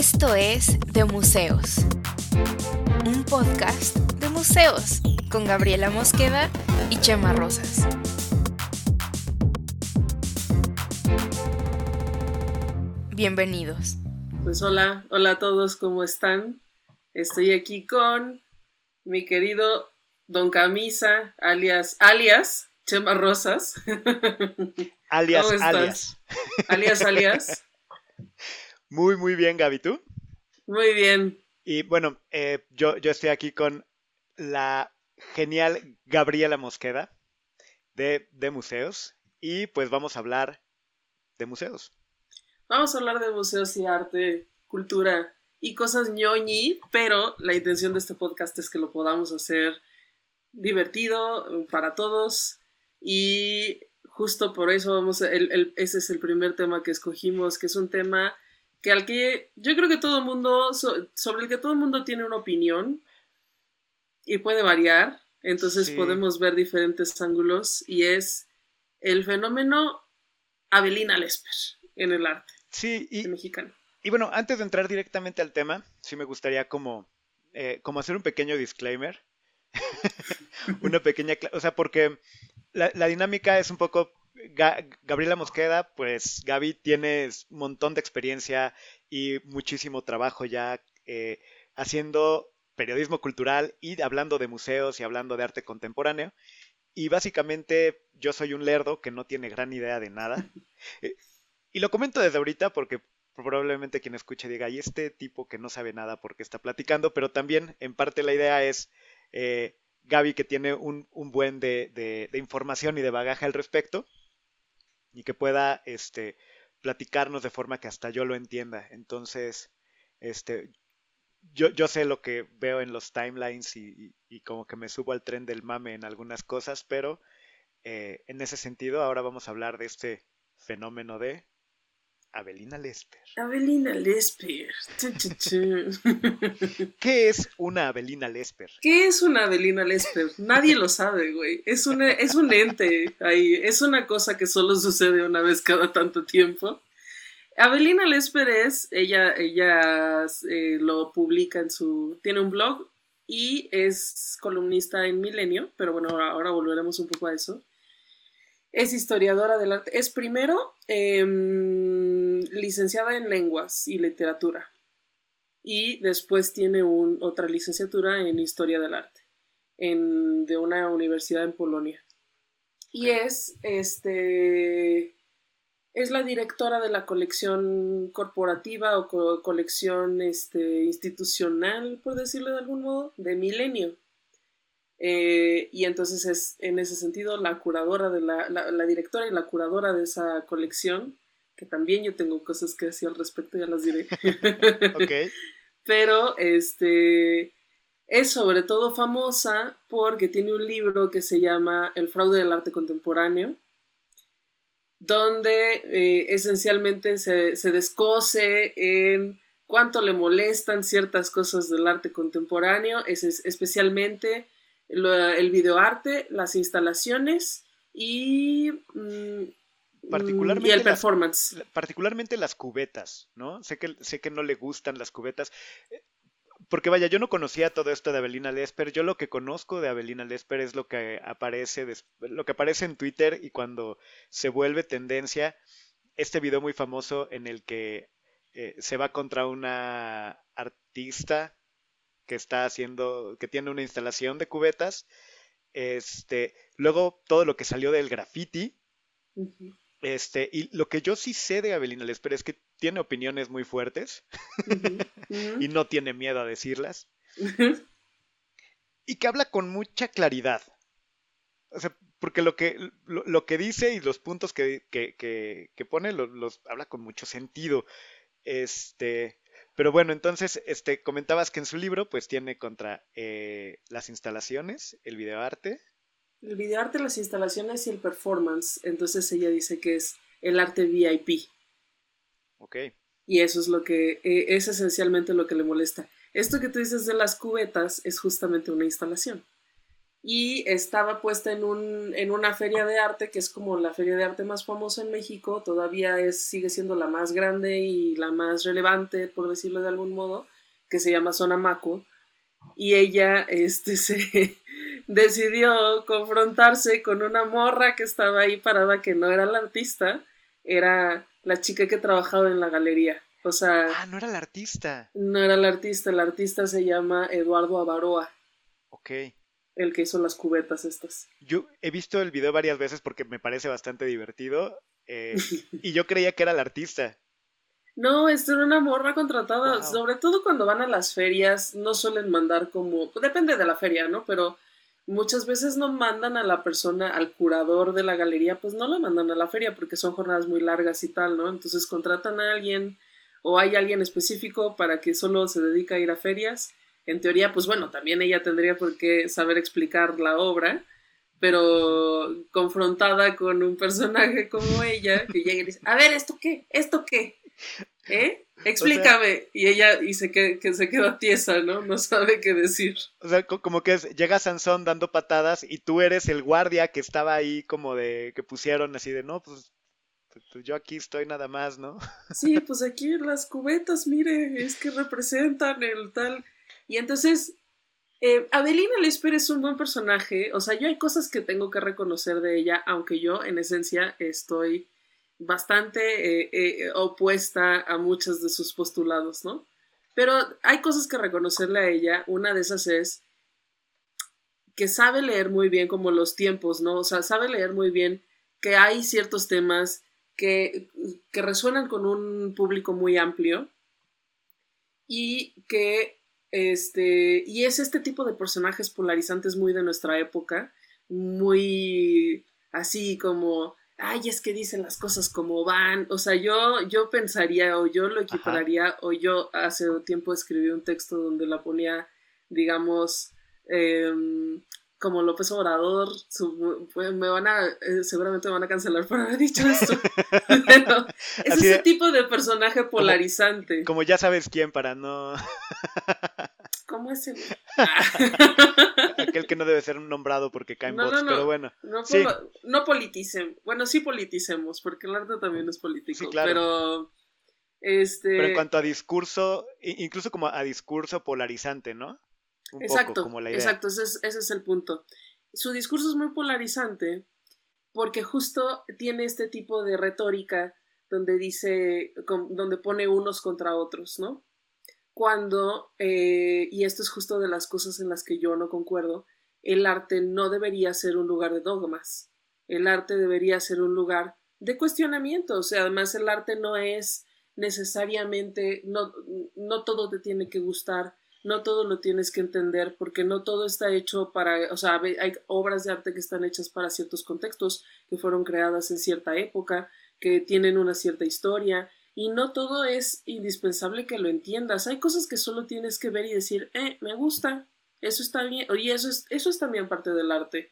Esto es De Museos, un podcast de museos con Gabriela Mosqueda y Chema Rosas. Bienvenidos. Pues hola, hola a todos, ¿cómo están? Estoy aquí con mi querido Don Camisa, alias, alias, Chema Rosas. Alias, alias. Alias, alias. Muy, muy bien, Gaby, ¿tú? Muy bien. Y bueno, eh, yo, yo estoy aquí con la genial Gabriela Mosqueda de, de museos y pues vamos a hablar de museos. Vamos a hablar de museos y arte, cultura y cosas ñoñi, pero la intención de este podcast es que lo podamos hacer divertido para todos y justo por eso vamos a, el, ese es el primer tema que escogimos, que es un tema que al que yo creo que todo el mundo, sobre el que todo el mundo tiene una opinión y puede variar, entonces podemos ver diferentes ángulos y es el fenómeno Abelina Lesper en el arte sí, y, mexicano. Y bueno, antes de entrar directamente al tema, sí me gustaría como, eh, como hacer un pequeño disclaimer. una pequeña, o sea, porque la, la dinámica es un poco Gabriela Mosqueda, pues Gaby tiene un montón de experiencia y muchísimo trabajo ya eh, haciendo periodismo cultural y hablando de museos y hablando de arte contemporáneo. Y básicamente yo soy un lerdo que no tiene gran idea de nada. Eh, y lo comento desde ahorita porque probablemente quien escuche diga, y este tipo que no sabe nada porque está platicando, pero también en parte la idea es eh, Gaby que tiene un, buen de, de información y de bagaje al respecto y que pueda este, platicarnos de forma que hasta yo lo entienda. Entonces, este, yo, yo sé lo que veo en los timelines y, como que me subo al tren del mame en algunas cosas, pero eh, en ese sentido ahora vamos a hablar de este fenómeno de Abelina Lesper. Abelina Lesper. ¿Qué es una Abelina Lesper? ¿Qué es una Abelina Lesper? Nadie lo sabe, güey. Es, una, es un ente ahí. Es una cosa que solo sucede una vez cada tanto tiempo. Abelina Lesper es, ella, ella eh, lo publica en su, tiene un blog y es columnista en Milenio, pero bueno, ahora volveremos un poco a eso. Es historiadora del arte. Es primero em, licenciada en lenguas y literatura. Y después tiene otra licenciatura en historia del arte en, de una universidad en Polonia. Y es, este, es la directora de la colección corporativa o colección este, institucional, por decirlo de algún modo, de Milenio. Eh, y entonces es en ese sentido la curadora de la, la, directora y la curadora de esa colección, que también yo tengo cosas que decir al respecto, ya las diré. Pero este es sobre todo famosa porque tiene un libro que se llama El fraude del arte contemporáneo, donde eh, esencialmente se, se descose en cuánto le molestan ciertas cosas del arte contemporáneo, es, especialmente el videoarte, las instalaciones y, mm, particularmente el performance. particularmente las cubetas, ¿no? Sé que, sé que no le gustan las cubetas. Porque vaya, yo no conocía todo esto de Abelina Lesper. Yo lo que conozco de Abelina Lesper es lo que aparece, lo que aparece en Twitter y cuando se vuelve tendencia, este video muy famoso en el que eh, se va contra una artista que está haciendo, que tiene una instalación de cubetas. Este, luego todo lo que salió del graffiti. Este, y lo que yo sí sé de Abelina Lesper es que tiene opiniones muy fuertes y no tiene miedo a decirlas. y que habla con mucha claridad. O sea, porque lo que, lo, que dice y los puntos que, que, que, pone los, habla con mucho sentido. Este, pero bueno, entonces, este, comentabas que en su libro, pues tiene contra eh, las instalaciones, el videoarte. El videoarte, las instalaciones y el performance. Entonces ella dice que es el arte VIP. Ok. Y eso es lo que, eh, es esencialmente lo que le molesta. Esto que tú dices de las cubetas es justamente una instalación. y estaba puesta en, un, en una feria de arte que es como la feria de arte más famosa en México, todavía es, sigue siendo la más grande y la más relevante, por decirlo de algún modo, que se llama Sonamaco, y ella este, se decidió confrontarse con una morra que estaba ahí parada que no era la artista, era la chica que trabajaba en la galería. O sea. Ah, no era la artista. No era la artista, el artista se llama Eduardo Avaroa. Ok. El que hizo las cubetas estas. Yo he visto el video varias veces porque me parece bastante divertido. Eh, y yo creía que era la artista. No, es una morra contratada. Sobre todo cuando van a las ferias, no suelen mandar como. Depende de la feria, ¿no? Pero muchas veces no mandan a la persona, al curador de la galería, pues no la mandan a la feria porque son jornadas muy largas y tal, ¿no? Entonces contratan a alguien o hay alguien específico para que solo se dedica a ir a ferias. En teoría, pues bueno, también ella tendría por qué saber explicar la obra, pero confrontada con un personaje como ella, que llega y dice, a ver, ¿esto qué? ¿Esto qué? ¿Eh? Explícame. y ella y se que, que, se queda tiesa, ¿no? No sabe qué decir. O sea, como que es, llega Sansón dando patadas y tú eres el guardia que estaba ahí como de que pusieron así de, no, pues, pues, pues yo aquí estoy nada más, ¿no? Sí, pues aquí las cubetas, mire, es que representan el tal. Y entonces, eh, Adelina Lesper es un buen personaje. O sea, yo hay cosas que tengo que reconocer de ella, aunque yo en esencia estoy bastante eh, eh, opuesta a muchos de sus postulados, ¿no? Pero hay cosas que reconocerle a ella. Una de esas es que sabe leer muy bien como los tiempos, ¿no? O sea, sabe leer muy bien que hay ciertos temas que, que resuenan con un público muy amplio y que este y es este tipo de personajes polarizantes muy de nuestra época, muy así como ay, es que dicen las cosas como van. O sea, yo, yo pensaría o yo lo equipararía o yo hace tiempo escribí un texto donde la ponía, digamos, em, como López Obrador, me van a, eh, seguramente me van a cancelar por haber dicho esto, pero es ese tipo de personaje polarizante. como, ya sabes quién para no... ¿Cómo es el? Aquel que no debe ser nombrado porque caen no, bots, pero bueno. No, no politicen. Bueno, sí politicemos, porque el arte también es político. Pero. Este... Pero en cuanto a discurso, incluso como a discurso polarizante, ¿no? exacto, como la idea. exacto, ese es, ese es el punto. Su discurso es muy polarizante porque justo tiene este tipo de retórica donde dice, donde pone unos contra otros, ¿no? Cuando, eh, y esto es justo de las cosas en las que yo no concuerdo, el arte no debería ser un lugar de dogmas, el arte debería ser un lugar de cuestionamiento, o sea, además el arte no es necesariamente, no, no todo te tiene que gustar, no todo lo tienes que entender, porque no todo está hecho para, o sea, hay obras de arte que están hechas para ciertos contextos, que fueron creadas en cierta época, que tienen una cierta historia, y no todo es indispensable que lo entiendas. Hay cosas que solo tienes que ver y decir, eh, me gusta, eso está bien, y eso es, eso es también parte del arte.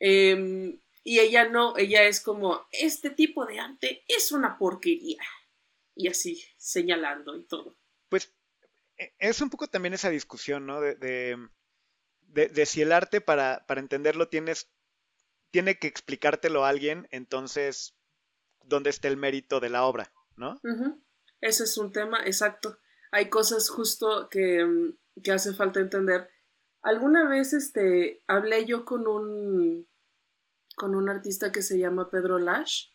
Em, y ella no, ella es como, este tipo de arte es una porquería. Y así, señalando y todo. Pues e, es un poco también esa discusión, ¿no? De, de, de, si el arte para, para entenderlo tienes, tiene que explicártelo a alguien, entonces, ¿dónde está el mérito de la obra? ¿No? Ese es un tema, exacto. Hay cosas justo que, mm, que, hace falta entender. Alguna vez este, hablé yo con un, con un artista que se llama Pedro Lash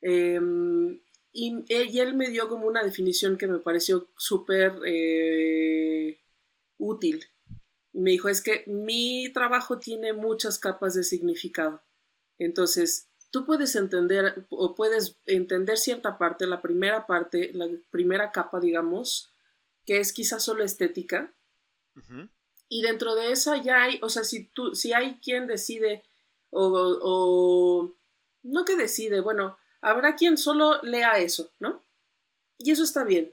em, y, él me dio como una definición que me pareció súper eh, útil. Me dijo, es que mi trabajo tiene muchas capas de significado. Entonces, tú puedes entender o puedes entender cierta parte, la primera parte, la primera capa, digamos, que es quizás solo estética. Y dentro de esa ya hay, o sea, si tú, si hay quien decide o, o no que decide, bueno, habrá quien solo lea eso, ¿no? Y eso está bien.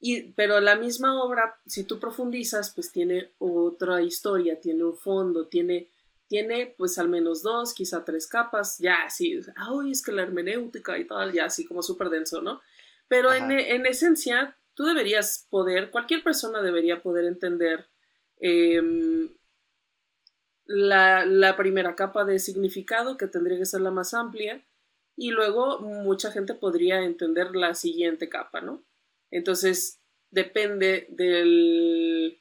Y, pero la misma obra, si tú profundizas, pues tiene otra historia, tiene un fondo, tiene tiene pues al menos dos, quizá tres capas, ya así, ay, es que la hermenéutica y tal, ya así como súper denso, ¿no? Pero en, en, esencia, tú deberías poder, cualquier persona debería poder entender em, la, primera capa de significado, que tendría que ser la más amplia, y luego mucha gente podría entender la siguiente capa, ¿no? Entonces, depende del,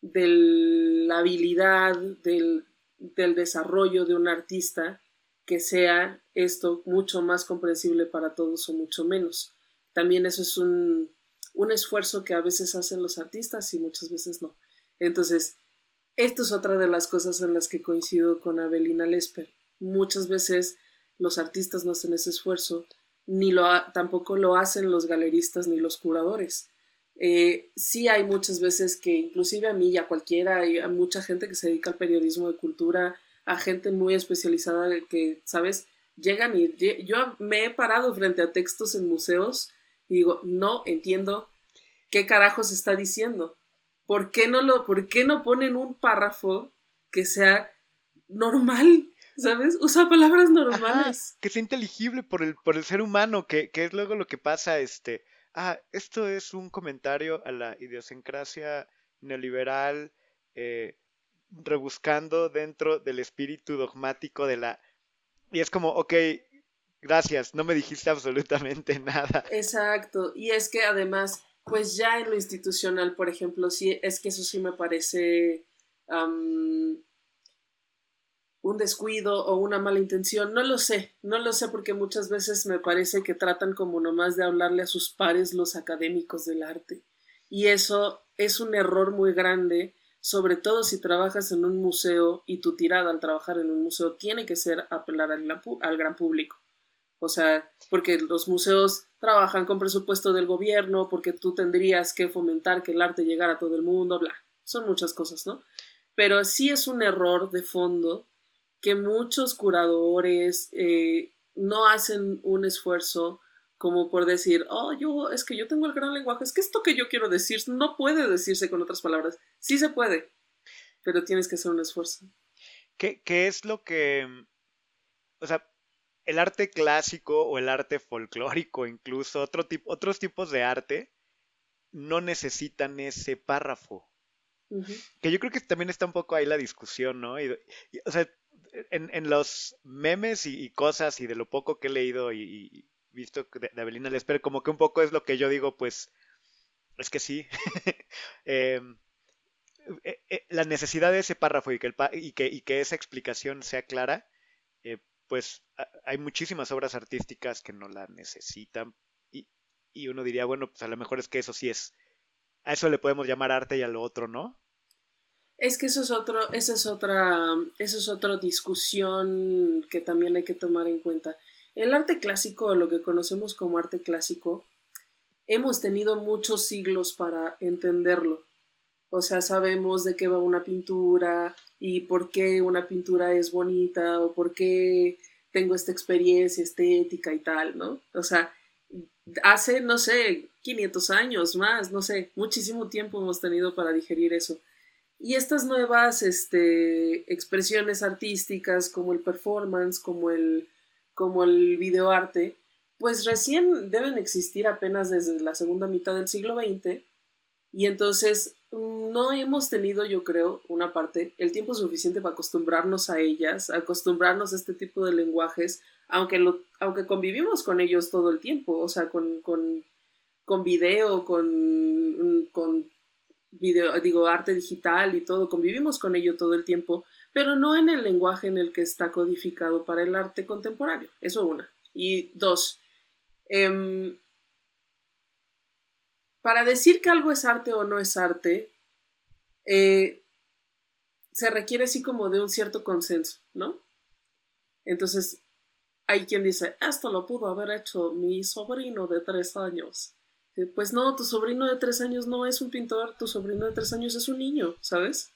de la habilidad, del, del desarrollo de un artista, que sea esto mucho más comprensible para todos o mucho menos. También eso es un, un esfuerzo que a veces hacen los artistas y muchas veces no. Entonces, esto es otra de las cosas en las que coincido con Abelina Lesper. Muchas veces los artistas no hacen ese esfuerzo, ni lo tampoco lo hacen los galeristas ni los curadores. Eh, sí hay muchas veces que inclusive a mí y a cualquiera, hay a mucha gente que se dedica al periodismo de cultura, a gente muy especializada que, ¿sabes? Llegan y yo me he parado frente a textos en museos y digo, no entiendo qué carajos está diciendo. ¿Por qué no lo, por qué no ponen un párrafo que sea normal? ¿Sabes? Usa palabras normales. que sea inteligible por el, por el ser humano, que, que, es luego lo que pasa, este. Ah, esto es un comentario a la idiosincrasia neoliberal, eh, rebuscando dentro del espíritu dogmático de la. Y es como, ok, gracias, no me dijiste absolutamente nada. Exacto, y es que además pues ya en lo institucional, por ejemplo, sí, es que eso sí me parece un descuido o una mala intención. No lo sé, no lo sé porque muchas veces me parece que tratan como nomás de hablarle a sus pares los académicos del arte. Y eso es un error muy grande, sobre todo si trabajas en un museo y tu tirada al trabajar en un museo tiene que ser apelar al, al gran público. O sea, porque los museos trabajan con presupuesto del gobierno, porque tú tendrías que fomentar que el arte llegara a todo el mundo, bla. Son muchas cosas, ¿no? Pero sí es un error de fondo que muchos curadores eh, no hacen un esfuerzo como por decir, oh, yo, es que yo tengo el gran lenguaje, es que esto que yo quiero decir no puede decirse con otras palabras. Sí se puede, pero tienes que hacer un esfuerzo. ¿Qué, qué es lo que, o sea, el arte clásico o el arte folclórico, incluso otro tipo, otros tipos de arte, no necesitan ese párrafo. Que yo creo que también está un poco ahí la discusión, ¿no? o sea, en, los memes y, cosas y de lo poco que he leído y, visto de, de, Avelina Lesper, como que un poco es lo que yo digo, pues, es que sí. Em, eh, eh, la necesidad de ese párrafo y que, que, y que esa explicación sea clara, eh, pues hay muchísimas obras artísticas que no la necesitan y, y, uno diría, bueno, pues a lo mejor es que eso sí es, a eso le podemos llamar arte y a lo otro no. Es que eso es otro, esa es otra, eso es otra discusión que también hay que tomar en cuenta. El arte clásico, lo que conocemos como arte clásico, hemos tenido muchos siglos para entenderlo. O sea, sabemos de qué va una pintura, y por qué una pintura es bonita o por qué tengo esta experiencia estética y tal, ¿no? O sea, hace, no sé, 500 años más, no sé, muchísimo tiempo hemos tenido para digerir eso. Y estas nuevas este, expresiones artísticas como el performance, como el, como el videoarte, pues recién deben existir apenas desde la segunda mitad del siglo XX. Y entonces no hemos tenido, yo creo, una parte, el tiempo suficiente para acostumbrarnos a ellas, acostumbrarnos a este tipo de lenguajes, aunque, lo, aunque convivimos con ellos todo el tiempo, o sea, con, con, con video, con, con video, digo, arte digital y todo, convivimos con ello todo el tiempo, pero no en el lenguaje en el que está codificado para el arte contemporáneo. Eso una. Y dos, eh, para decir que algo es arte o no es arte, eh, se requiere así como de un cierto consenso, ¿no? Entonces, hay quien dice, esto lo pudo haber hecho mi sobrino de tres años. Pues no, tu sobrino de tres años no es un pintor, tu sobrino de tres años es un niño, ¿sabes?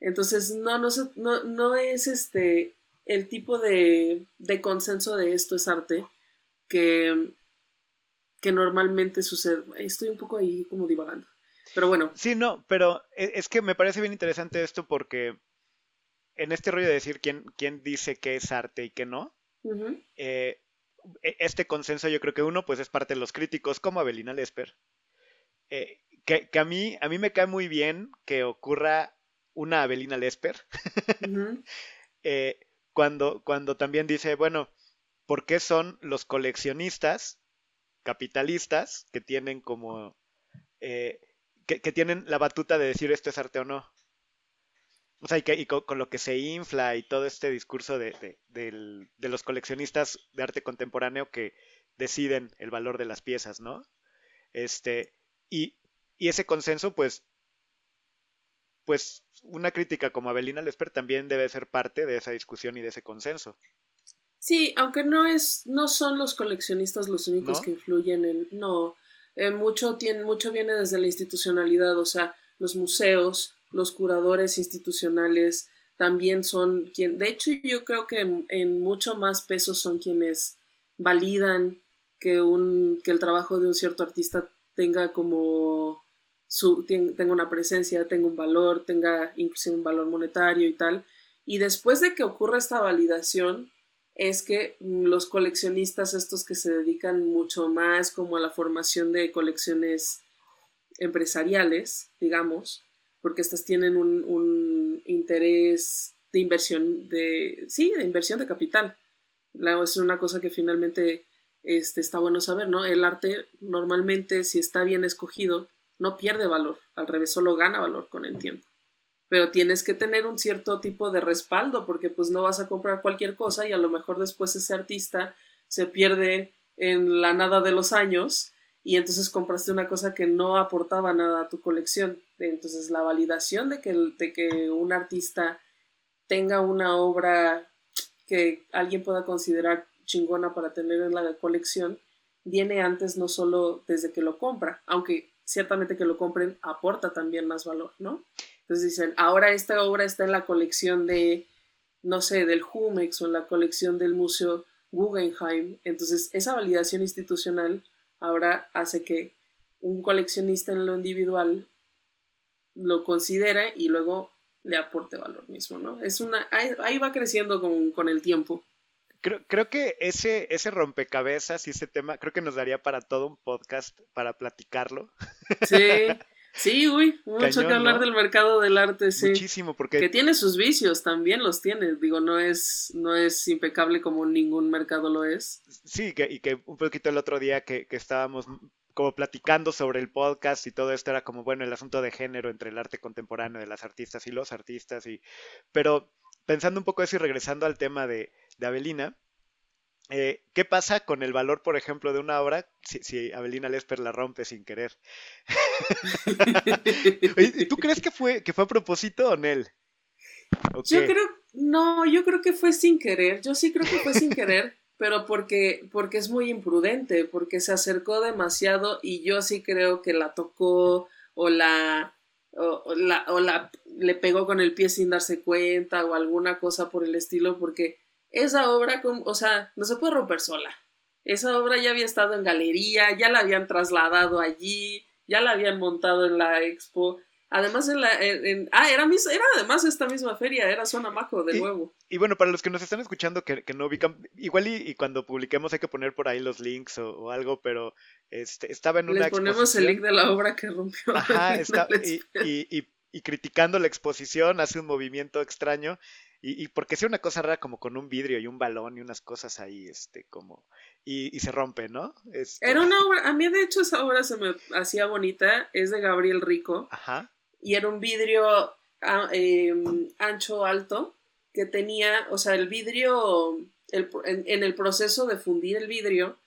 Entonces, no, no, no, no es este el tipo de, de consenso de esto es arte que, que normalmente sucede. Estoy un poco ahí como divagando. Pero bueno. Sí, no, pero e, es que me parece bien interesante esto porque en este rollo de decir quién, quién dice qué es arte y qué no, eh, este consenso yo creo que uno pues es parte de los críticos como Abelina Lesper. Eh, que, a, mí, a mí me cae muy bien que ocurra una Abelina Lesper, eh, cuando, cuando también dice, bueno, ¿por qué son los coleccionistas capitalistas que tienen como, eh, que, tienen la batuta de decir esto es arte o no? O sea, y, que, con, lo que se infla y todo este discurso de, de, los coleccionistas de arte contemporáneo que deciden el valor de las piezas, ¿no? Este, y, y ese consenso, pues, pues una crítica como Abelina Lesper también debe ser parte de esa discusión y de ese consenso. Sí, aunque no es, no son los coleccionistas los únicos que influyen en, no, eh, mucho tiene, mucho viene desde la institucionalidad, o sea, los museos, los curadores institucionales también son quien, de hecho yo creo que en, mucho más peso son quienes validan que un, que el trabajo de un cierto artista tenga como su, tenga una presencia, tenga un valor, tenga inclusive un valor monetario y tal. Y después de que ocurra esta validación, es que los coleccionistas, estos que se dedican mucho más como a la formación de colecciones empresariales, digamos, porque estas tienen un, interés de inversión, de, sí, de inversión de capital. Es una cosa que finalmente este, está bueno saber, ¿no? El arte normalmente, si está bien escogido, no pierde valor, al revés, solo gana valor con el tiempo. Pero tienes que tener un cierto tipo de respaldo, porque pues no vas a comprar cualquier cosa y a lo mejor después ese artista se pierde en la nada de los años y entonces compraste una cosa que no aportaba nada a tu colección. Entonces la validación de que, de que un artista tenga una obra que alguien pueda considerar chingona para tener en la colección viene antes no solo desde que lo compra, aunque ciertamente que lo compren aporta también más valor, ¿no? Entonces dicen, ahora esta obra está en la colección de, no sé, del Jumex o en la colección del Museo Guggenheim. Entonces, esa validación institucional ahora hace que un coleccionista en lo individual lo considere y luego le aporte valor mismo, ¿no? Es una, ahí, va creciendo con, con el tiempo. Creo, creo, que ese, ese rompecabezas y ese tema, creo que nos daría para todo un podcast para platicarlo. Sí, sí, uy, mucho que hablar del mercado del arte, sí. Muchísimo, porque... Que tiene sus vicios, también los tiene, digo, no es, no es impecable como ningún mercado lo es. Sí, que, y que un poquito el otro día que, que estábamos como platicando sobre el podcast y todo esto era como, bueno, el asunto de género entre el arte contemporáneo de las artistas y los artistas, y... pero pensando un poco eso y regresando al tema de, de Avelina, eh, ¿qué pasa con el valor, por ejemplo, de una obra si, si Avelina Lesper la rompe sin querer? ¿Tú crees que fue, que fue a propósito o no? Yo creo, no, yo creo que fue sin querer, yo sí creo que fue sin querer, pero porque, porque es muy imprudente, porque se acercó demasiado y yo sí creo que la tocó o la, o, la, o la le pegó con el pie sin darse cuenta o alguna cosa por el estilo, porque esa obra, o sea, no se puede romper sola. Esa obra ya había estado en galería, ya la habían trasladado allí, ya la habían montado en la expo. Además, en la. ah, era, era además esta misma feria, era Zona Maco, de nuevo. Y bueno, para los que nos están escuchando que, no ubican, igual y, cuando publiquemos hay que poner por ahí los links o, algo, pero este, estaba en una. Les ponemos el link de la obra que rompió. Ajá, está, y, y, criticando la exposición, hace un movimiento extraño. Y, y porque sea una cosa rara como con un vidrio y un balón y unas cosas ahí, este, como, y, se rompe, ¿no? Este... Era una obra, a mí de hecho esa obra se me hacía bonita, es de Gabriel Rico. Ajá. Y era un vidrio em, ancho, alto, que tenía, o sea, el vidrio, el, en, el proceso de fundir el vidrio,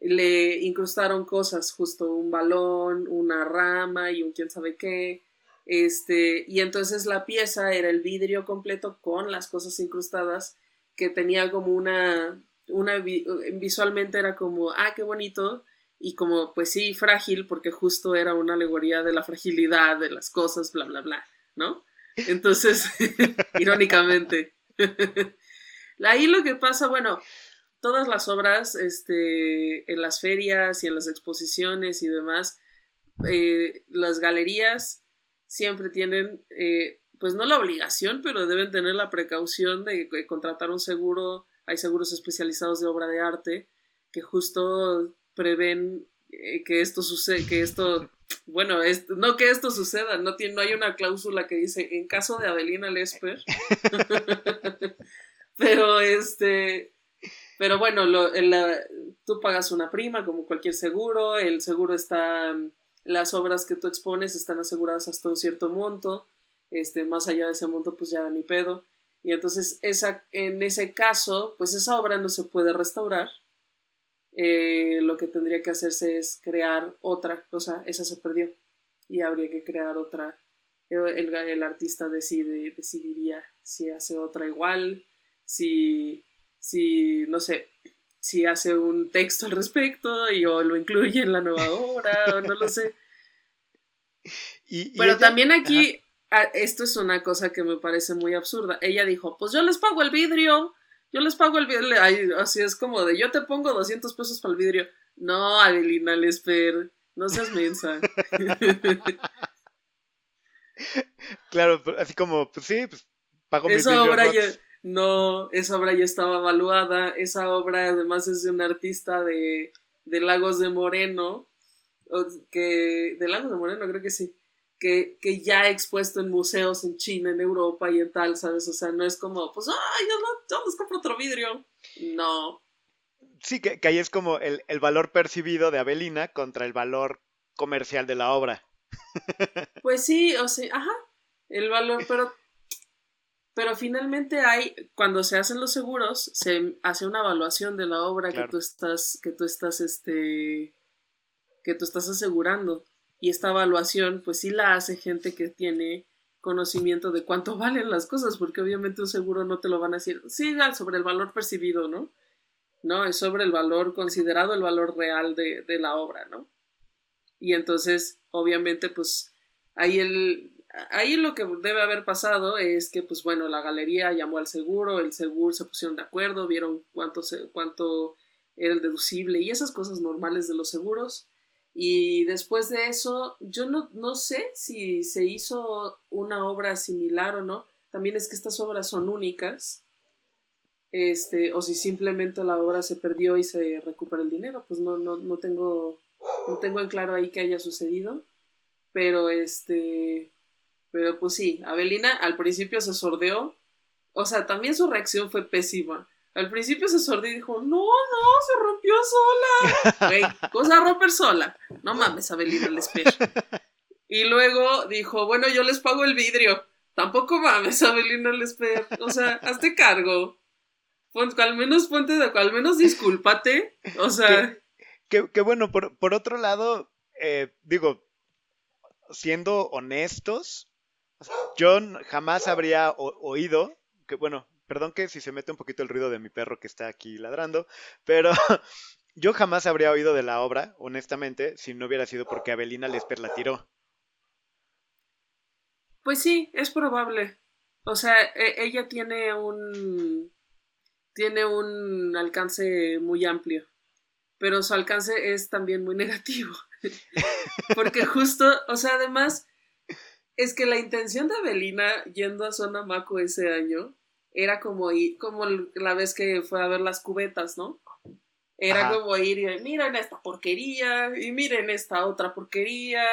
le incrustaron cosas, justo un balón, una rama y un quién sabe qué. Este, y entonces la pieza era el vidrio completo con las cosas incrustadas que tenía como una, una visualmente era como, ah, qué bonito, y como, pues sí, frágil, porque justo era una alegoría de la fragilidad de las cosas, bla, bla, bla, ¿no? Entonces, irónicamente. Ahí lo que pasa, bueno, todas las obras, este, en las ferias y en las exposiciones y demás, eh, las galerías siempre tienen, eh, pues no la obligación, pero deben tener la precaución de, contratar un seguro. Hay seguros especializados de obra de arte que justo prevén eh, que esto sucede, que esto bueno, es, no que esto suceda, no, tiene, no hay una cláusula que dice en caso de Adelina Lesper. pero este, pero bueno, lo, tú pagas una prima como cualquier seguro, el seguro está, las obras que tú expones están aseguradas hasta un cierto monto, este, más allá de ese monto pues ya ni pedo. Y entonces esa, en ese caso, pues esa obra no se puede restaurar. Eh, lo que tendría que hacerse es crear otra, o sea, esa se perdió y habría que crear otra. El, el artista decide, decidiría si hace otra igual, si si, no sé, si hace un texto al respecto y o lo incluye en la nueva obra, o no lo sé. Pero también aquí, esto es una cosa que me parece muy absurda. Ella dijo, pues yo les pago el vidrio, yo les pago el vidrio. así es como de, yo te pongo 200 pesos para el vidrio. No, Adelina Lesper, no seas mensa. claro, así como, pues sí, pues pago mi vidrio. Obra ya, no, esa obra ya estaba evaluada, esa obra además es de un artista de, de Lagos de Moreno, que, de Lagos de Moreno creo que sí, que, que, ya ha expuesto en museos en China, en Europa y en tal, ¿sabes? O sea, no es como, pues, ay, yo, no, yo les compro otro vidrio. No. Sí, que, que ahí es como el, el, valor percibido de Avelina contra el valor comercial de la obra. Pues sí, o sea, ajá, el valor, pero pero finalmente hay, cuando se hacen los seguros, se hace una evaluación de la obra que tú estás, que tú estás, este, que tú estás asegurando. Y esta evaluación, pues sí la hace gente que tiene conocimiento de cuánto valen las cosas, porque obviamente un seguro no te lo van a decir, sí, sobre el valor percibido, ¿no? No, es sobre el valor considerado, el valor real de, de la obra, ¿no? Y entonces, obviamente, pues ahí el, ahí lo que debe haber pasado es que, pues bueno, la galería llamó al seguro, el seguro se pusieron de acuerdo, vieron cuánto, cuánto era el deducible y esas cosas normales de los seguros. Y después de eso, yo no, no sé si se hizo una obra similar o no. También es que estas obras son únicas. Este, o si simplemente la obra se perdió y se recupera el dinero, pues no, no, no tengo, no tengo en claro ahí que haya sucedido. Pero este, pero pues sí, Avelina al principio se sordeó. O sea, también su reacción fue pésima. Al principio se sordió y dijo, no, no, se rompió sola. Güey, cosa romper sola. No mames, Avelina, espero. Y luego dijo, bueno, yo les pago el vidrio. Tampoco mames, Avelina, les espero. O sea, hazte cargo. al menos ponte de al menos discúlpate. O sea. Que, bueno, por, por, otro lado, eh, digo, siendo honestos, yo jamás habría oído, que bueno, perdón que si se mete un poquito el ruido de mi perro que está aquí ladrando, pero yo jamás habría oído de la obra, honestamente, si no hubiera sido porque Abelina Lesper la tiró. Pues sí, es probable. O sea, e, ella tiene un tiene un alcance muy amplio, pero su alcance es también muy negativo. porque justo, o sea, además es que la intención de Avelina yendo a Zona Maco ese año era como ir, como la vez que fue a ver las cubetas, ¿no? Era como ir y miren esta porquería y miren esta otra porquería.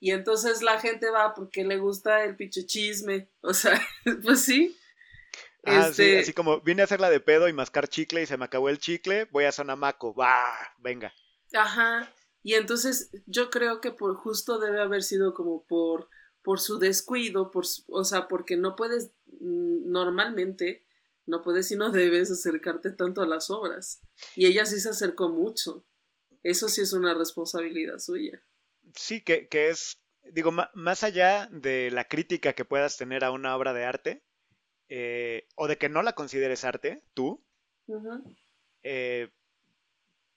Y entonces la gente va porque le gusta el pinche chisme. O sea, pues sí. Ah, este... así como vine a hacerla de pedo y mascar chicle y se me acabó el chicle, voy a Sonamaco, va, venga. Ajá. Y entonces yo creo que por justo debe haber sido como por por su descuido, por, o sea, porque no puedes, mm, normalmente, no puedes y no debes acercarte tanto a las obras. Y ella sí se acercó mucho. Eso sí es una responsabilidad suya. Sí, que, que es, digo, más allá de la crítica que puedas tener a una obra de arte, eh, o de que no la consideres arte, tú, eh,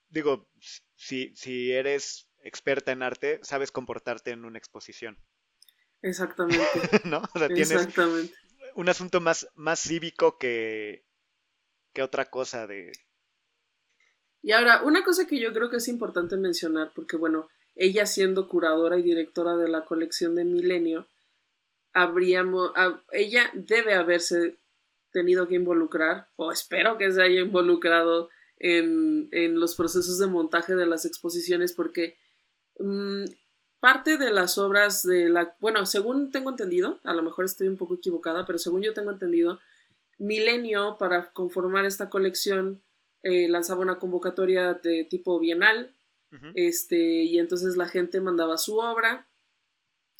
digo, si, si eres experta en arte, sabes comportarte en una exposición. Exactamente. ¿No? O sea, tienes un asunto más, más cívico que, que otra cosa de... Y ahora, una cosa que yo creo que es importante mencionar, porque bueno, ella siendo curadora y directora de la colección de Milenio, habríamos, ella debe haberse tenido que involucrar, o espero que se haya involucrado en, en los procesos de montaje de las exposiciones, porque mm, parte de las obras de la, bueno, según tengo entendido, a lo mejor estoy un poco equivocada, pero según yo tengo entendido, Milenio para conformar esta colección eh, lanzaba una convocatoria de tipo bienal, este, y entonces la gente mandaba su obra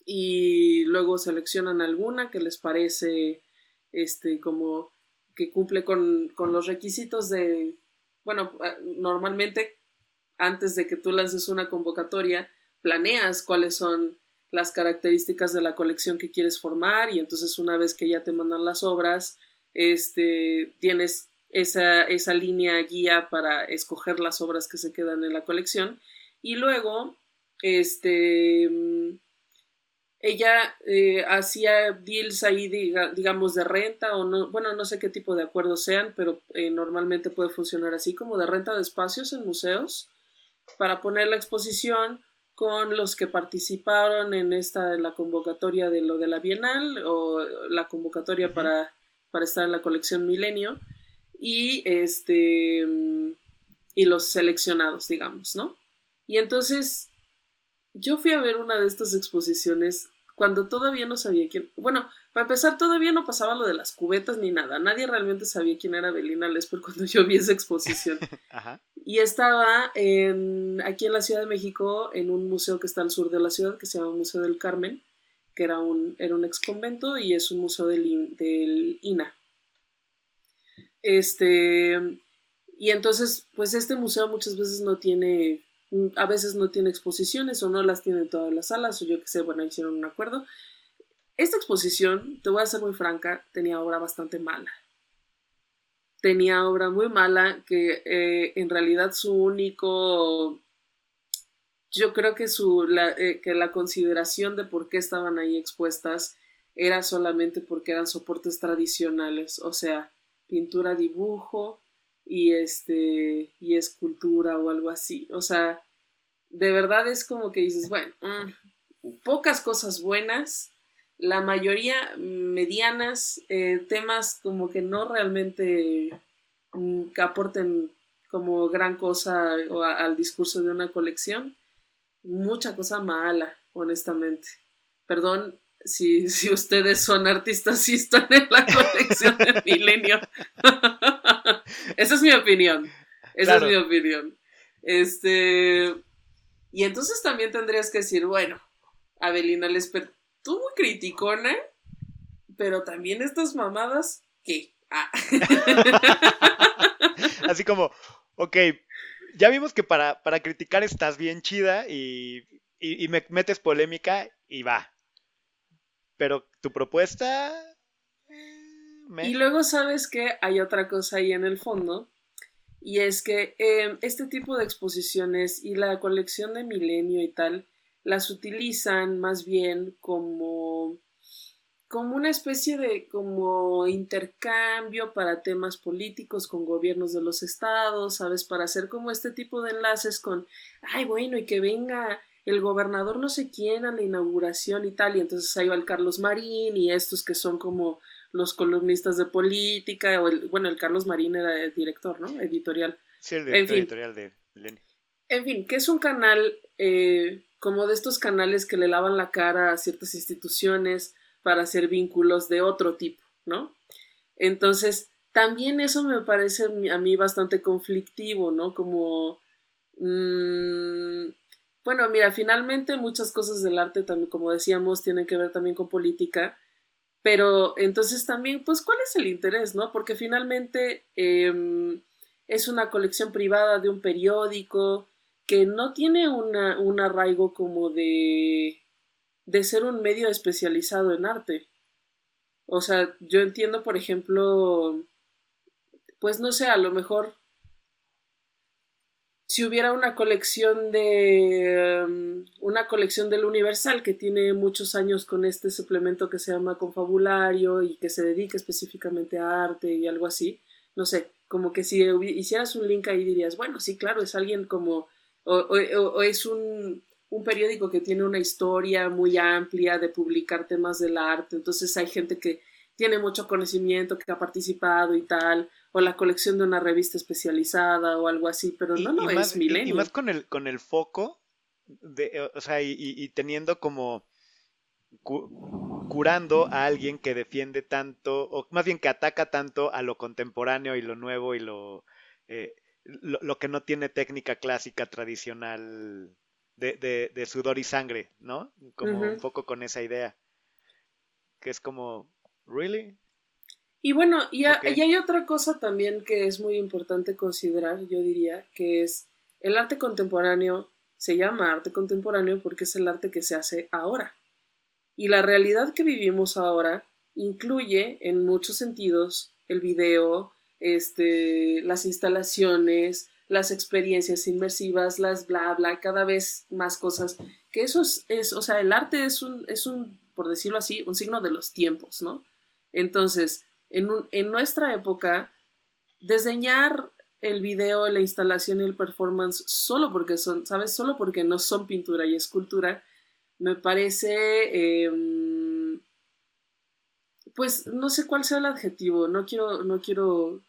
y luego seleccionan alguna que les parece, este, como que cumple con, con los requisitos de, bueno, ah, normalmente antes de que tú lances una convocatoria, planeas cuáles son las características de la colección que quieres formar y entonces una vez que ya te mandan las obras, este, tienes esa, esa línea guía para escoger las obras que se quedan en la colección. Y luego, este, ella eh, hacía deals ahí, digamos, de renta o no, bueno, no sé qué tipo de acuerdos sean, pero eh, normalmente puede funcionar así como de renta de espacios en museos para poner la exposición con los que participaron en esta, la convocatoria de lo de la Bienal o la convocatoria para, para estar en la colección Milenio y este y los seleccionados, digamos, ¿no? Y entonces yo fui a ver una de estas exposiciones cuando todavía no sabía quién, bueno, para empezar todavía no pasaba lo de las cubetas ni nada, nadie realmente sabía quién era Belina Lesper cuando yo vi esa exposición. Y estaba aquí en la Ciudad de México en un museo que está al sur de la ciudad que se llama Museo del Carmen, que era un, era un ex convento y es un museo del, del INA. Este, y entonces, pues este museo muchas veces no tiene a veces no tiene exposiciones o no las tiene en todas las salas o yo qué sé, bueno, hicieron un acuerdo. Esta exposición, te voy a ser muy franca, tenía obra bastante mala. Tenía obra muy mala que eh, en realidad su único, yo creo que, su, la, eh, que la consideración de por qué estaban ahí expuestas era solamente porque eran soportes tradicionales, o sea, pintura, dibujo, y este y escultura o algo así. O sea, de verdad es como que dices, bueno, mm, pocas cosas buenas, la mayoría medianas, eh, temas como que no realmente mm, que aporten como gran cosa al discurso de una colección. Mucha cosa mala, honestamente. Perdón si, si ustedes son artistas y están en la colección de Milenio. Esa es mi opinión. Esa es mi opinión. Este. Y entonces también tendrías que decir, bueno, Abelina Lesper, tú muy criticona, pero también estas mamadas, ¿qué? Ah. Así como, ok, ya vimos que para, para criticar estás bien chida y, y, me metes polémica y va. Pero tu propuesta y luego sabes que hay otra cosa ahí en el fondo, y es que em, este tipo de exposiciones y la colección de Milenio y tal, las utilizan más bien como como una especie de como intercambio para temas políticos con gobiernos de los estados, ¿sabes? Para hacer como este tipo de enlaces con, ay, bueno, y que venga el gobernador no sé quién a la inauguración y tal, y entonces ahí va el Carlos Marín y estos que son como los columnistas de política, o el, bueno, el Carlos Marín era el director, ¿no? Editorial. Sí, el editorial de. En fin, que es un canal eh, como de estos canales que le lavan la cara a ciertas instituciones para hacer vínculos de otro tipo, ¿no? Entonces, también eso me parece a mí bastante conflictivo, ¿no? Como... Mmm, bueno, mira, finalmente muchas cosas del arte, también, como decíamos, tienen que ver también con política, pero entonces también, pues, ¿cuál es el interés, no? Porque finalmente em, es una colección privada de un periódico que no tiene una, un arraigo como de, de ser un medio especializado en arte. O sea, yo entiendo, por ejemplo, pues no sé, a lo mejor si hubiera una colección de um, una colección del Universal que tiene muchos años con este suplemento que se llama Confabulario y que se dedica específicamente a arte y algo así, no sé, como que si hicieras un link ahí dirías, bueno, sí, claro, es alguien como, o, es un, un periódico que tiene una historia muy amplia de publicar temas del arte, entonces hay gente que tiene mucho conocimiento, que ha participado y tal, o la colección de una revista especializada o algo así, pero no, no es milenio. Y, más con el, con el foco de, o sea, y, teniendo como curando a alguien que defiende tanto, o más bien que ataca tanto a lo contemporáneo y lo nuevo y lo, eh, lo, que no tiene técnica clásica tradicional de, de, sudor y sangre, ¿no? Como un poco con esa idea. Que es como, ¿really? Y bueno, y, y, hay otra cosa también que es muy importante considerar, yo diría, que es el arte contemporáneo se llama arte contemporáneo porque es el arte que se hace ahora. Y la realidad que vivimos ahora incluye en muchos sentidos el video, este, las instalaciones, las experiencias inmersivas, las bla bla, cada vez más cosas. Que eso es, o sea, el arte es un, es un, por decirlo así, un signo de los tiempos, ¿no? Entonces, en, en nuestra época, diseñar el video, la instalación y el performance solo porque son, ¿sabes? Solo porque no son pintura y escultura, me parece, em, pues no sé cuál sea el adjetivo, no quiero, no quiero,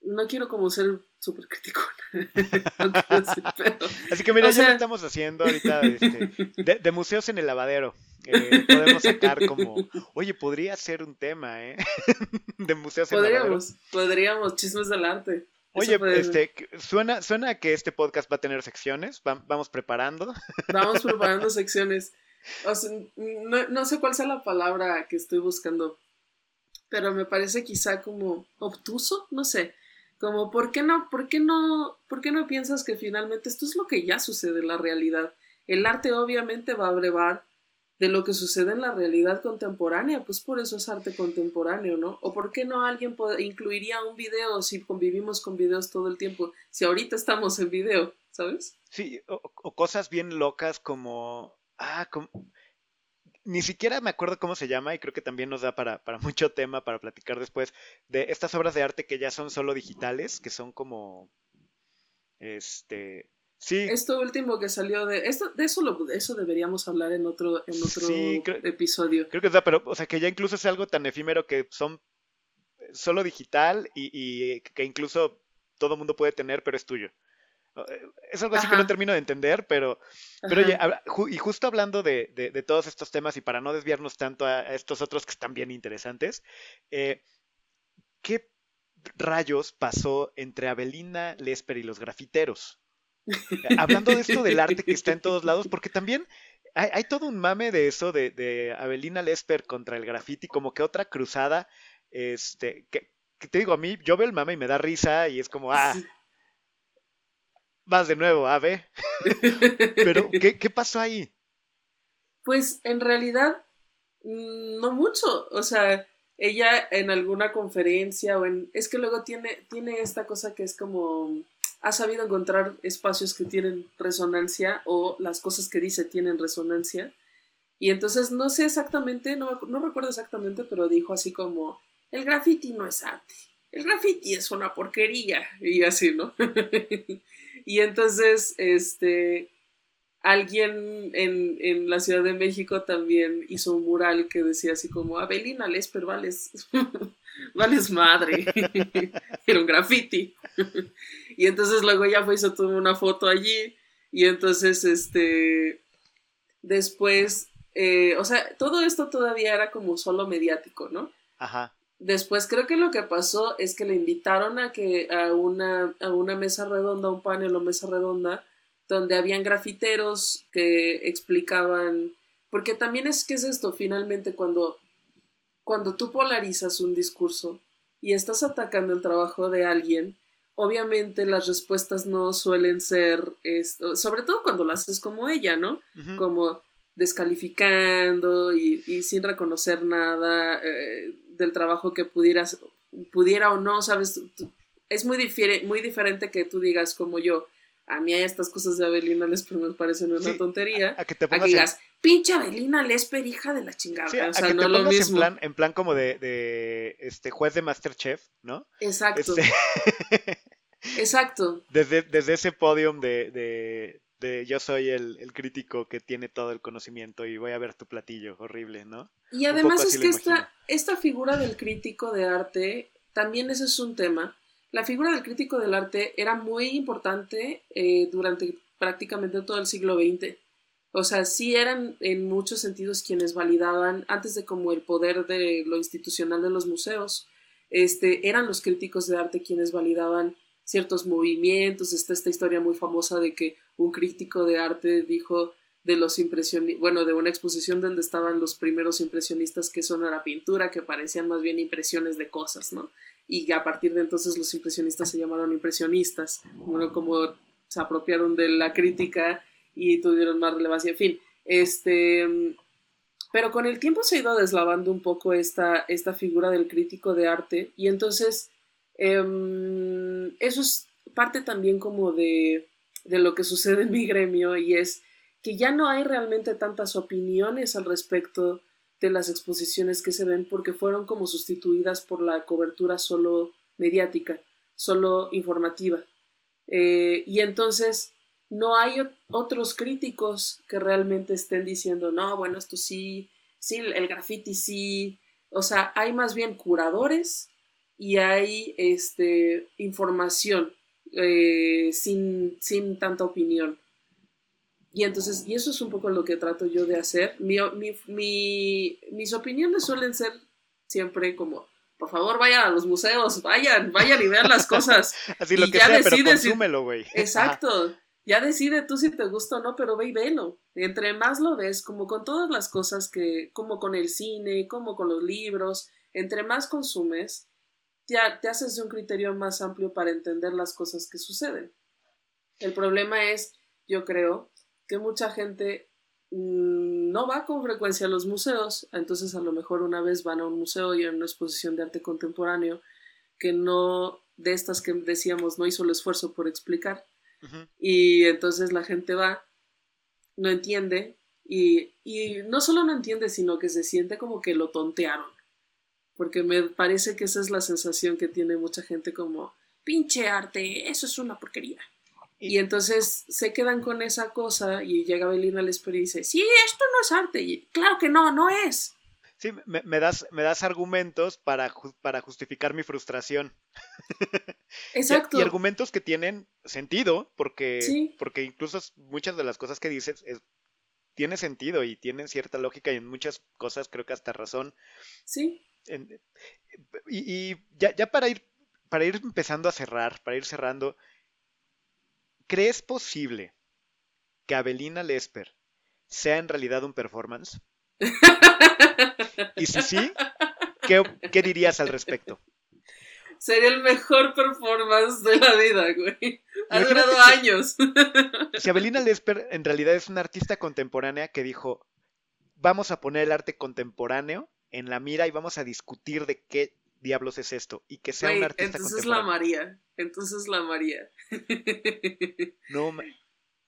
no quiero como ser súper crítico. Así que mira, ya lo estamos haciendo ahorita este, de, museos en el lavadero. Eh, podemos sacar como, oye, podría ser un tema, ¿eh? de museos en el lavadero. Podríamos, podríamos, chismes del arte. Oye, este, suena, suena que este podcast va a tener secciones. vamos preparando. Vamos preparando secciones. No, sé cuál sea la palabra que estoy buscando, pero me parece quizá como obtuso, no sé. Como, ¿por qué no, por qué no, por qué no piensas que finalmente esto es lo que ya sucede en la realidad? El arte obviamente va a brevar de lo que sucede en la realidad contemporánea, pues por eso es arte contemporáneo, ¿no? ¿O por qué no alguien incluiría un video si convivimos con videos todo el tiempo, si ahorita estamos en video, ¿sabes? Sí, o, cosas bien locas como, ah, como, ni siquiera me acuerdo cómo se llama y creo que también nos da para, para mucho tema para platicar después de estas obras de arte que ya son solo digitales, que son como, este, Sí. Esto último que salió de. Esto, de eso lo, eso deberíamos hablar en otro, en otro episodio. Creo que está, pero, o sea, que ya incluso es algo tan efímero que son solo digital y, que incluso todo mundo puede tener, pero es tuyo. Es algo así que no termino de entender, pero, pero oye, y justo hablando de, de, todos estos temas y para no desviarnos tanto a, estos otros que están bien interesantes, eh, ¿qué rayos pasó entre Abelina Lesper y los grafiteros? Hablando de esto del arte que está en todos lados, porque también hay, todo un mame de eso, de, de, Avelina Lesper contra el graffiti, como que otra cruzada, este, que, te digo, a mí, yo veo el mame y me da risa y es como, ah, vas de nuevo, Ave. Pero, ¿qué, ¿qué pasó ahí? Pues en realidad, mm, no mucho, o sea, ella en alguna conferencia o en, es que luego tiene, tiene esta cosa que es como ha sabido encontrar espacios que tienen resonancia o las cosas que dice tienen resonancia. Y entonces no sé exactamente, no, no recuerdo exactamente, pero dijo así como, el graffiti no es arte, el graffiti es una porquería. Y así, ¿no? y entonces, este, alguien en, en, la Ciudad de México también hizo un mural que decía así como, Abelina Lesper, vales, vales madre. Era un graffiti. y entonces luego ella fue tomó una foto allí. Y entonces, este, después, eh, o sea, todo esto todavía era como solo mediático, ¿no? Ajá. Después creo que lo que pasó es que le invitaron a que a una, a una mesa redonda, un panel o mesa redonda, donde habían grafiteros que explicaban, porque también es que es esto, finalmente, cuando, cuando tú polarizas un discurso y estás atacando el trabajo de alguien, obviamente las respuestas no suelen ser, esto, sobre todo cuando lo haces como ella, ¿no? Como descalificando y, sin reconocer nada eh, del trabajo que pudieras, pudiera o no, ¿sabes? Es muy, muy diferente que tú digas como yo, a mí estas cosas de Abelina Lesper me parecen una tontería. A, que te digas, pinche Abelina Lesper, hija de la chingada. o sea, no lo mismo. En plan, en plan como de, de, este juez de Masterchef, ¿no? Exacto. Este Exacto. Desde, desde ese podium de, de, de yo soy el, el, crítico que tiene todo el conocimiento y voy a ver tu platillo horrible, ¿no? Y además es que esta, esta figura del crítico de arte, también ese es un tema la figura del crítico del arte era muy importante eh, durante prácticamente todo el siglo XX. O sea, sí eran en muchos sentidos quienes validaban, antes de como el poder de lo institucional de los museos, este, eran los críticos de arte quienes validaban ciertos movimientos. Está esta historia muy famosa de que un crítico de arte dijo de los impresionistas, bueno, de una exposición donde estaban los primeros impresionistas que son a la pintura, que parecían más bien impresiones de cosas, ¿no? Y a partir de entonces los impresionistas se llamaron impresionistas, bueno, como se apropiaron de la crítica y tuvieron más relevancia, en fin, este, pero con el tiempo se ha ido deslavando un poco esta, esta figura del crítico de arte y entonces em, eso es parte también como de, de lo que sucede en mi gremio y es que ya no hay realmente tantas opiniones al respecto de las exposiciones que se ven porque fueron como sustituidas por la cobertura solo mediática, solo informativa. Eh, y entonces no hay otros críticos que realmente estén diciendo, no, bueno, esto sí, sí, el graffiti sí. O sea, hay más bien curadores y hay este, información eh, sin, sin tanta opinión. Y entonces, y eso es un poco lo que trato yo de hacer. Mi, mi, mis opiniones suelen ser siempre como, por favor, vayan a los museos, vayan, vayan y vean las cosas. Así lo que sea, pero consúmelo, güey. Exacto. Ya decide tú si te gusta o no, pero ve y velo. Entre más lo ves, como con todas las cosas que, como con el cine, como con los libros, entre más consumes, te haces de un criterio más amplio para entender las cosas que suceden. El problema es, yo creo, que mucha gente mm, no va con frecuencia a los museos, entonces a lo mejor una vez van a un museo y a una exposición de arte contemporáneo que no, de estas que decíamos, no hizo el esfuerzo por explicar. Y entonces la gente va, no entiende, y, y no solo no entiende, sino que se siente como que lo tontearon. Porque me parece que esa es la sensación que tiene mucha gente como, pinche arte, eso es una porquería. Y, entonces se quedan con esa cosa y llega Belina Lesper y dice, sí, esto no es arte. Y claro que no, no es. Sí, me, das, me das argumentos para, para justificar mi frustración. Exacto. y, argumentos que tienen sentido, porque, porque incluso muchas de las cosas que dices es, tiene sentido y tienen cierta lógica y en muchas cosas creo que hasta razón. Sí. Y, y ya, ya para ir para ir empezando a cerrar, para ir cerrando, ¿Crees posible que Abelina Lesper sea en realidad un performance? y si sí, ¿qué, dirías al respecto? Sería el mejor performance de la vida, güey. Ha durado años. Si Abelina Lesper en realidad es una artista contemporánea que dijo, vamos a poner el arte contemporáneo en la mira y vamos a discutir de qué diablos es esto y que sea un artista entonces la María entonces la María no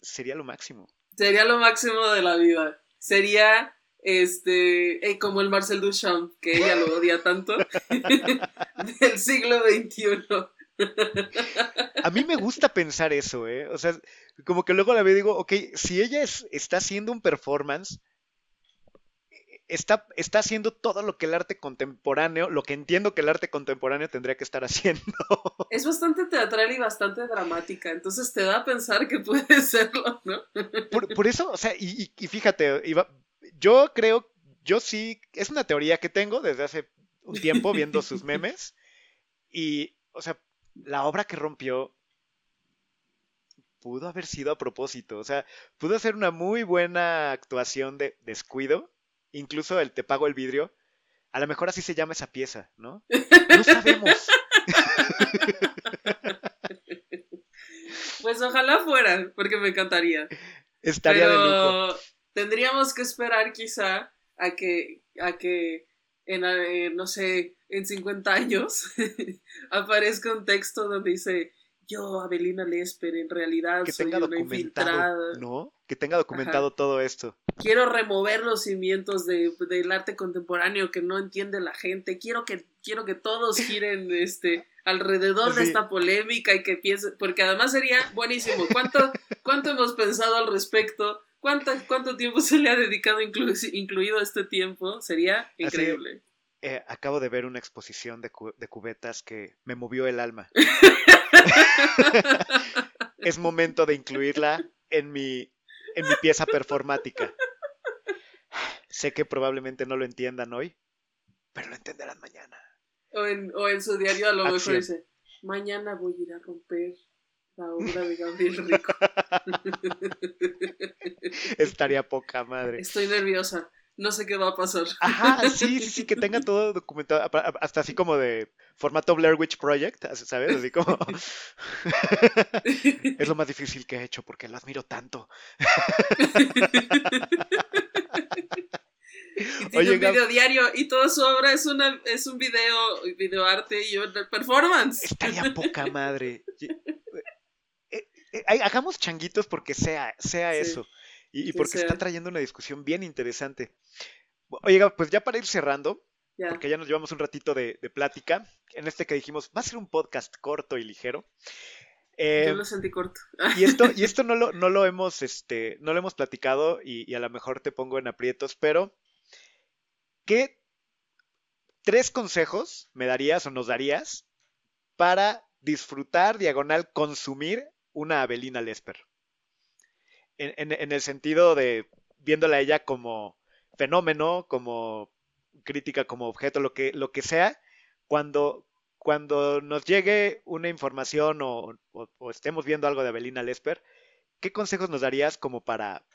sería lo máximo. Sería lo máximo de la vida. Sería este eh, como el Marcel Duchamp que ella lo odia tanto del siglo XXI a mí me gusta pensar eso, ¿eh? O sea, como que luego la veo y digo, ok, si ella es, está haciendo un performance, está, está haciendo todo lo que el arte contemporáneo, lo que entiendo que el arte contemporáneo tendría que estar haciendo. Es bastante teatral y bastante dramática, entonces te da a pensar que puede serlo, ¿no? Por, eso, o sea, y, fíjate, yo creo, yo sí, es una teoría que tengo desde hace un tiempo viendo sus memes, y, o sea, la obra que rompió pudo haber sido a propósito, o sea, pudo ser una muy buena actuación de descuido, incluso el te pago el vidrio, a lo mejor así se llama esa pieza, ¿no? No sabemos. Pues ojalá fuera, porque me encantaría. Estaría Pero de lujo. Tendríamos que esperar quizá a que, a que en, eh, no sé, en 50 años aparezca un texto donde dice yo, Abelina Lesper, en realidad que soy tenga una infiltrada. ¿no? Que tenga documentado todo esto. Quiero remover los cimientos de, del arte contemporáneo que no entiende la gente. Quiero que, quiero que todos giren este, alrededor de esta polémica y que piensen, porque además sería buenísimo. ¿Cuánto, cuánto hemos pensado al respecto? ¿Cuánto, ¿Cuánto tiempo se le ha dedicado incluido este tiempo? Sería increíble. Eh, acabo de ver una exposición de, de cubetas que me movió el alma. es momento de incluirla en mi, en mi pieza performática. Sé que probablemente no lo entiendan hoy, pero lo entenderán mañana. O en, o en su diario a lo mejor Acción. dice, mañana voy a ir a romper la obra de Gabriel Rico. Estaría poca madre. Estoy nerviosa, no sé qué va a pasar. Ajá, sí, sí, sí, que tenga todo documentado, hasta así como de formato Blair Witch Project, ¿sabes? Así como... es lo más difícil que he hecho porque lo admiro tanto. Y tiene Oye, un Gab- video diario y toda su obra es una es un video, video arte y una performance. Estaría poca madre. Eh, eh, ay, hagamos changuitos porque sea, sea Sí, eso. Y, y que porque está sea. trayendo una discusión bien interesante. Oye, Gab, pues ya para ir cerrando, porque ya nos llevamos un ratito de, de plática, en este que dijimos, va a ser un podcast corto y ligero. Eh, Yo lo sentí corto. y esto, y esto no lo, no lo hemos, este, no lo hemos platicado y, y a lo mejor te pongo en aprietos, pero ¿qué tres consejos me darías o nos darías para disfrutar, diagonal, consumir una Avelina Lesper? En, el sentido de viéndola a ella como fenómeno, como crítica, como objeto, lo que, lo que sea, cuando, cuando nos llegue una información o, estemos viendo algo de Avelina Lesper, ¿qué consejos nos darías como para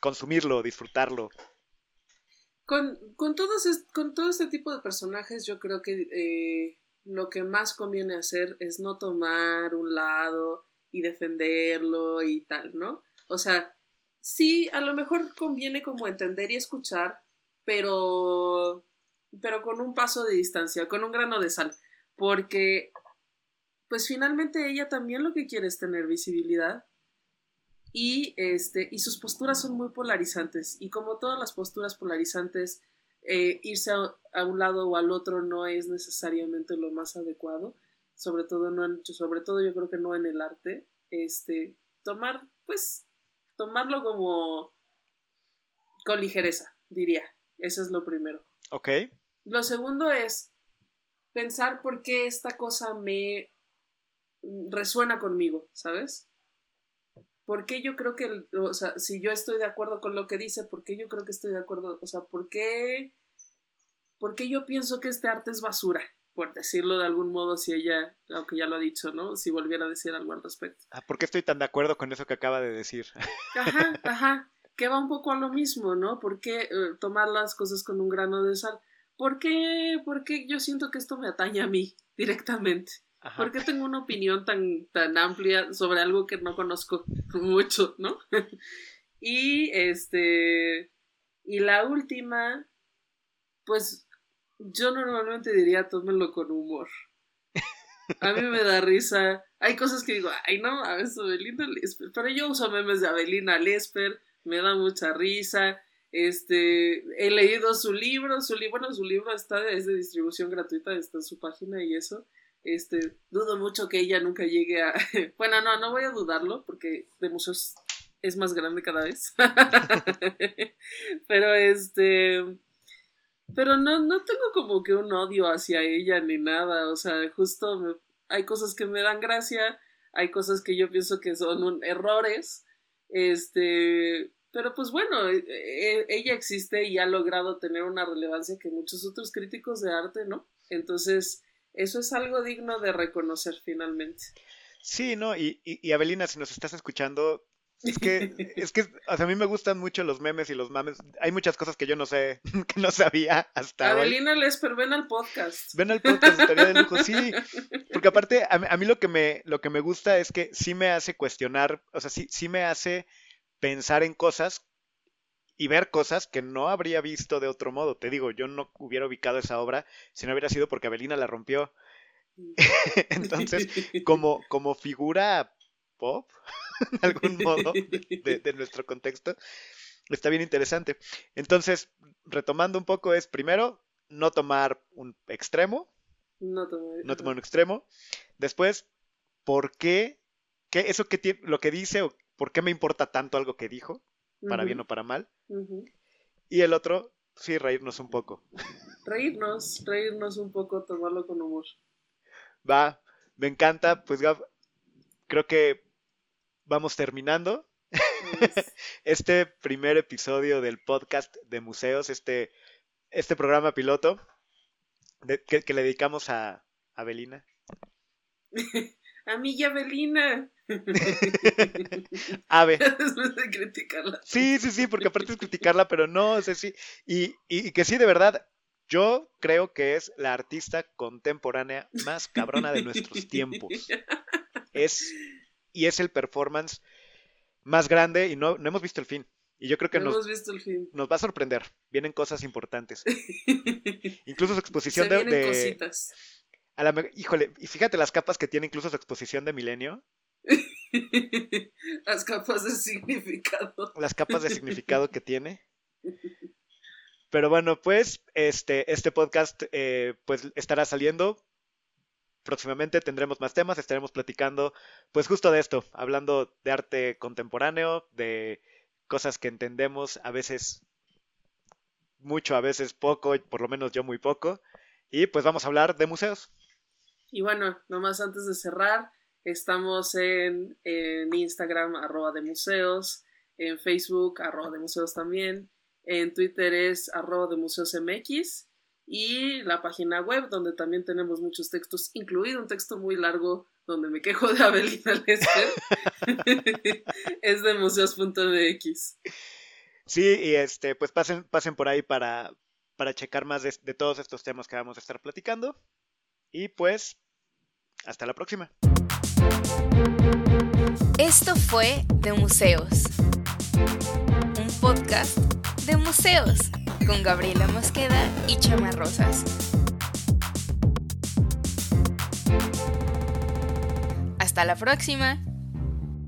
consumirlo, disfrutarlo? Con, con, todos con todo este tipo de personajes, yo creo que eh, lo que más conviene hacer es no tomar un lado y defenderlo y tal, ¿no? O sea, sí, a lo mejor conviene como entender y escuchar, pero, pero con un paso de distancia, con un grano de sal, porque pues finalmente ella también lo que quiere es tener visibilidad y, este, y sus posturas son muy polarizantes. Y como todas las posturas polarizantes, eh, irse a, un lado o al otro no es necesariamente lo más adecuado. Sobre todo, no en- sobre todo yo creo que no en el arte. Este, tomar, pues, tomarlo como con ligereza, diría. Eso es lo primero. ¿Ok? Lo segundo es pensar por qué esta cosa me resuena conmigo, ¿sabes? ¿Por qué yo creo que, o sea, si yo estoy de acuerdo con lo que dice, ¿por qué yo creo que estoy de acuerdo? O sea, ¿por qué, por qué yo pienso que este arte es basura? Por decirlo de algún modo, si ella, aunque ya lo ha dicho, ¿no? Si volviera a decir algo al respecto. Ah, ¿Por qué estoy tan de acuerdo con eso que acaba de decir? Ajá, ajá, que va un poco a lo mismo, ¿no? ¿Por qué eh, tomar las cosas con un grano de sal? ¿Por qué, por qué yo siento que esto me atañe a mí directamente? Ajá. ¿Por qué tengo una opinión tan, tan amplia sobre algo que no conozco mucho, ¿no? y este. Y la última, pues yo normalmente diría tómenlo con humor. A mí me da risa. Hay cosas que digo, ay no, a veces Abelina Lesper. Pero yo uso memes de Abelina Lesper, me da mucha risa. Este, he leído su libro, su libro, bueno, su libro está es de distribución gratuita, está en su página y eso. Este, dudo mucho que ella nunca llegue a. Bueno, no, no voy a dudarlo porque de museos es más grande cada vez. pero este. Pero no, no tengo como que un odio hacia ella ni nada. O sea, justo me- hay cosas que me dan gracia, hay cosas que yo pienso que son un- errores. Este. Pero pues bueno, e- e- ella existe y ha logrado tener una relevancia que muchos otros críticos de arte, ¿no? Entonces, eso es algo digno de reconocer finalmente. Sí, ¿no? Y, y, y Avelina, si nos estás escuchando, es que, es que, o sea, a mí me gustan mucho los memes y los mames. Hay muchas cosas que yo no sé, que no sabía hasta hoy. Avelina Lesper, ven al podcast. Ven al podcast, estaría de lujo, sí. Porque aparte, a, mí- a mí lo que me, lo que me gusta es que sí me hace cuestionar, o sea, sí, sí me hace pensar en cosas y ver cosas que no habría visto de otro modo. Te digo, yo no hubiera ubicado esa obra si no hubiera sido porque Avelina la rompió. Entonces, como, como figura pop, de algún modo, de, de nuestro contexto, está bien interesante. Entonces, retomando un poco, es primero no tomar un extremo, No tomar un extremo. Después, ¿por qué? ¿Qué eso que lo que dice o por qué me importa tanto algo que dijo, para bien o para mal? Y el otro, sí, reírnos un poco. Reírnos, reírnos un poco, tomarlo con humor. Va, me encanta, pues Gab, creo que vamos terminando. este primer episodio del podcast de museos, este, este programa piloto que, le dedicamos a, a Belina. a mí y a Belina. Ave. Después de criticarla. Sí, sí, sí, porque aparte es criticarla, pero no, o sea, sí. Y, y, que sí, de verdad, yo creo que es la artista contemporánea más cabrona de nuestros tiempos. Es, y es el performance más grande y no, no hemos visto el fin. Y yo creo que nos, nos va a sorprender. Vienen cosas importantes. incluso su exposición Se de, Cositas. A la, híjole, y fíjate las capas que tiene incluso su exposición de Milenio. Las capas de significado. Las capas de significado que tiene. Pero bueno, pues este, este podcast eh, pues estará saliendo. Próximamente tendremos más temas, estaremos platicando pues justo de esto, hablando de arte contemporáneo, de cosas que entendemos a veces mucho, a veces poco, por lo menos yo muy poco. Y pues vamos a hablar de museos. Y bueno, nomás antes de cerrar, Estamos en, Instagram, arroba de museos, en Facebook, arroba de museos también, en Twitter es arroba de museos MX y la página web donde también tenemos muchos textos, incluido un texto muy largo donde me quejo de Abelina Lester, es de museos.mx. Sí, y este, pues pasen, pasen por ahí para, para checar más de, de todos estos temas que vamos a estar platicando. Y pues, hasta la próxima. Esto fue De Museos, un podcast de museos con Gabriela Mosqueda y Chama Rosas. Hasta la próxima.